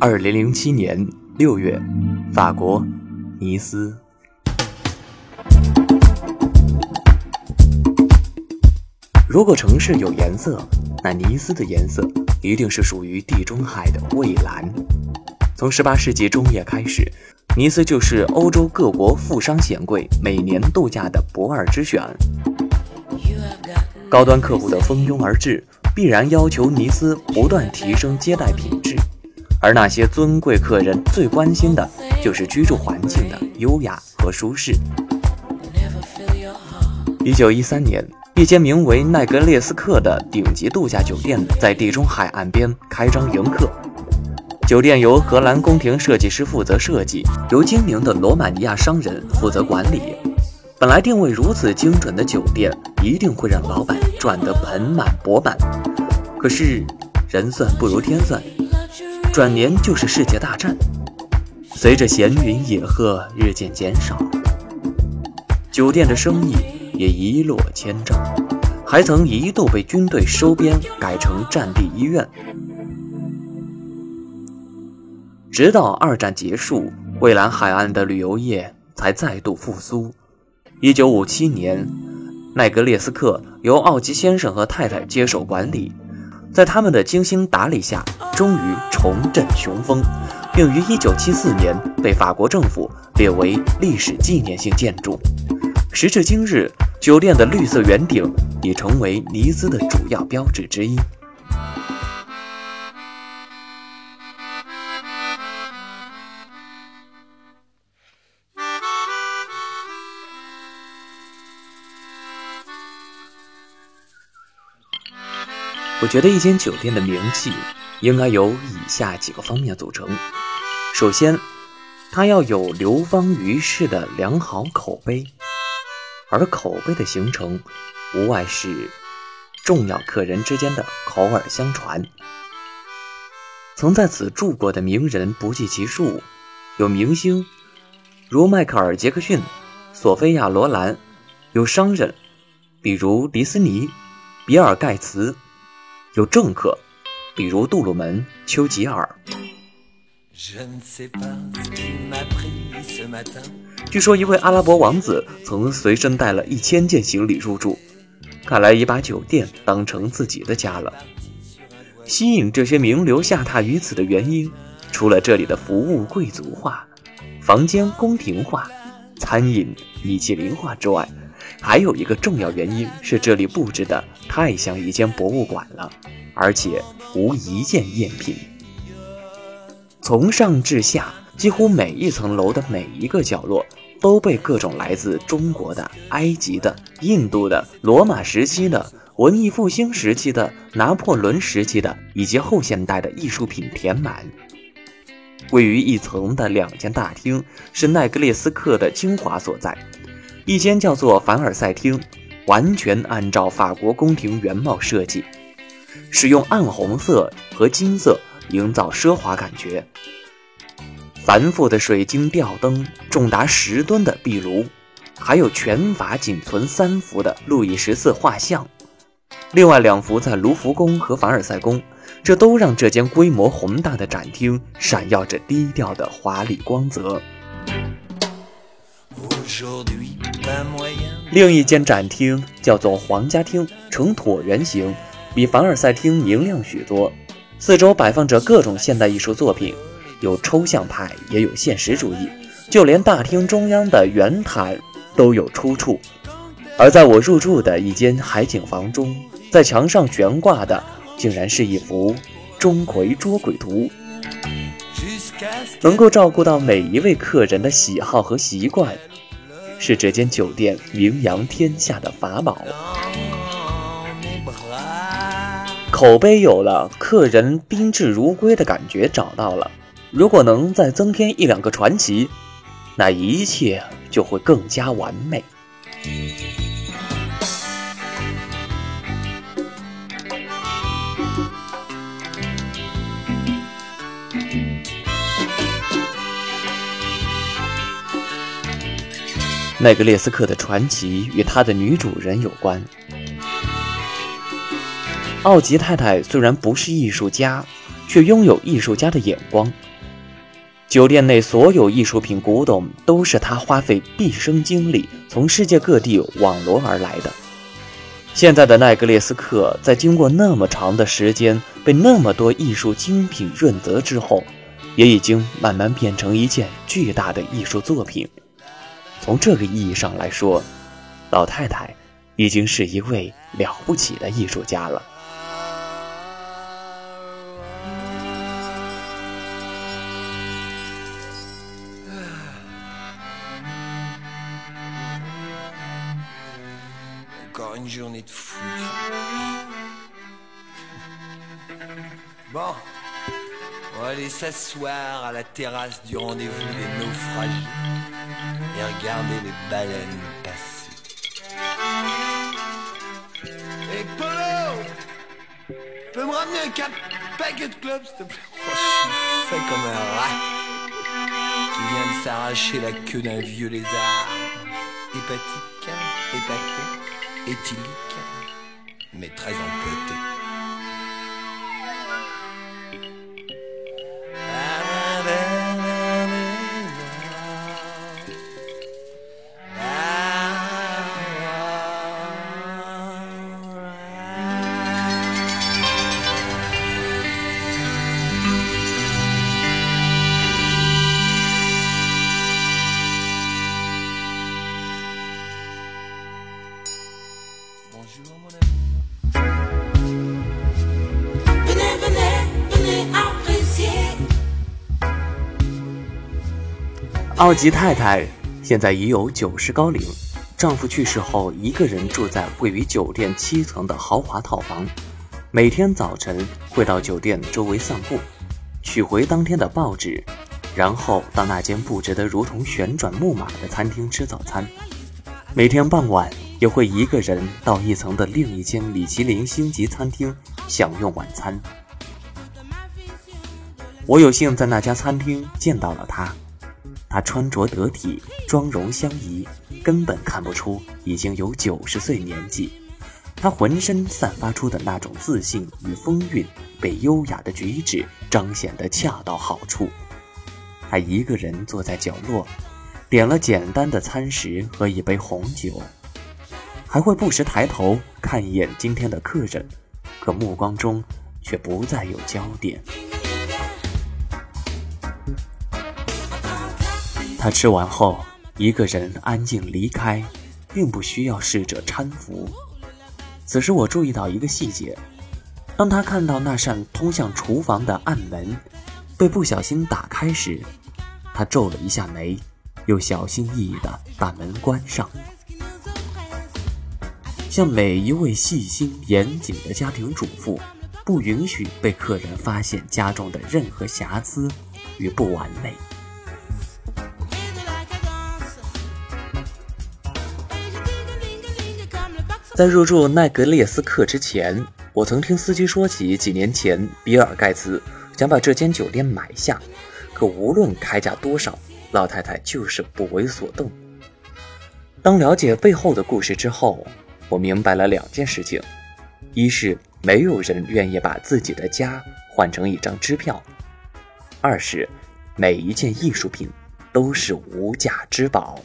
二零零七年六月，法国尼斯。如果城市有颜色，那尼斯的颜色一定是属于地中海的蔚蓝。从十八世纪中叶开始，尼斯就是欧洲各国富商显贵每年度假的不二之选。高端客户的蜂拥而至，必然要求尼斯不断提升接待品质。而那些尊贵客人最关心的就是居住环境的优雅和舒适。一九一三年，一间名为奈格列斯克的顶级度假酒店在地中海岸边开张迎客。酒店由荷兰宫廷设计师负责设计，由精明的罗马尼亚商人负责管理。本来定位如此精准的酒店，一定会让老板赚得盆满钵满。可是，人算不如天算。转年就是世界大战，随着闲云野鹤日渐减少，酒店的生意也一落千丈，还曾一度被军队收编，改成战地医院。直到二战结束，蔚蓝海岸的旅游业才再度复苏。一九五七年，奈格列斯克由奥吉先生和太太接手管理。在他们的精心打理下，终于重振雄风，并于1974年被法国政府列为历史纪念性建筑。时至今日，酒店的绿色圆顶已成为尼斯的主要标志之一。我觉得一间酒店的名气应该由以下几个方面组成：首先，它要有流芳于世的良好口碑，而口碑的形成，无外是重要客人之间的口耳相传。曾在此住过的名人不计其数，有明星如迈克尔·杰克逊、索菲亚·罗兰，有商人比如迪斯尼、比尔·盖茨。有政客，比如杜鲁门、丘吉尔。据说一位阿拉伯王子曾随身带了一千件行李入住，看来已把酒店当成自己的家了。吸引这些名流下榻于此的原因，除了这里的服务贵族化、房间宫廷化、餐饮米其林化之外，还有一个重要原因是这里布置的太像一间博物馆了，而且无一件赝品。从上至下，几乎每一层楼的每一个角落都被各种来自中国的、埃及的、印度的、罗马时期的、文艺复兴时期的、拿破仑时期的以及后现代的艺术品填满。位于一层的两间大厅是奈格列斯克的精华所在。一间叫做凡尔赛厅，完全按照法国宫廷原貌设计，使用暗红色和金色营造奢华感觉。繁复的水晶吊灯，重达十吨的壁炉，还有全法仅存三幅的路易十四画像，另外两幅在卢浮宫和凡尔赛宫，这都让这间规模宏大的展厅闪耀着低调的华丽光泽。另一间展厅叫做皇家厅，呈椭圆形，比凡尔赛厅明亮许多。四周摆放着各种现代艺术作品，有抽象派，也有现实主义，就连大厅中央的圆毯都有出处。而在我入住的一间海景房中，在墙上悬挂的竟然是一幅钟馗捉鬼图，能够照顾到每一位客人的喜好和习惯。是这间酒店名扬天下的法宝，口碑有了，客人宾至如归的感觉找到了。如果能再增添一两个传奇，那一切就会更加完美。奈格列斯克的传奇与他的女主人有关。奥吉太太虽然不是艺术家，却拥有艺术家的眼光。酒店内所有艺术品古董都是他花费毕生精力从世界各地网罗而来的。现在的奈格列斯克，在经过那么长的时间被那么多艺术精品润泽之后，也已经慢慢变成一件巨大的艺术作品。从这个意义上来说，老太太已经是一位了不起的艺术家了。Une journée de fou. Bon, on va aller s'asseoir à la terrasse du rendez-vous des naufragés et regarder les baleines passer. Hé Polo Tu peux me ramener un cap paquet de clubs s'il te plaît? Oh, Je suis fait comme un rat qui vient de s'arracher la queue d'un vieux lézard. Hépatique, hépaté, éthylique, mais très empêté. 奥吉太太现在已有九十高龄，丈夫去世后，一个人住在位于酒店七层的豪华套房。每天早晨会到酒店周围散步，取回当天的报纸，然后到那间布置得如同旋转木马的餐厅吃早餐。每天傍晚。也会一个人到一层的另一间米其林星级餐厅享用晚餐。我有幸在那家餐厅见到了他，他穿着得体，妆容相宜，根本看不出已经有九十岁年纪。他浑身散发出的那种自信与风韵，被优雅的举止彰显得恰到好处。他一个人坐在角落，点了简单的餐食和一杯红酒。还会不时抬头看一眼今天的客人，可目光中却不再有焦点。他吃完后，一个人安静离开，并不需要侍者搀扶。此时我注意到一个细节：当他看到那扇通向厨房的暗门被不小心打开时，他皱了一下眉，又小心翼翼地把门关上。像每一位细心严谨的家庭主妇，不允许被客人发现家中的任何瑕疵与不完美。在入住奈格列斯克之前，我曾听司机说起几年前比尔盖茨想把这间酒店买下，可无论开价多少，老太太就是不为所动。当了解背后的故事之后，我明白了两件事情：一是没有人愿意把自己的家换成一张支票；二是每一件艺术品都是无价之宝。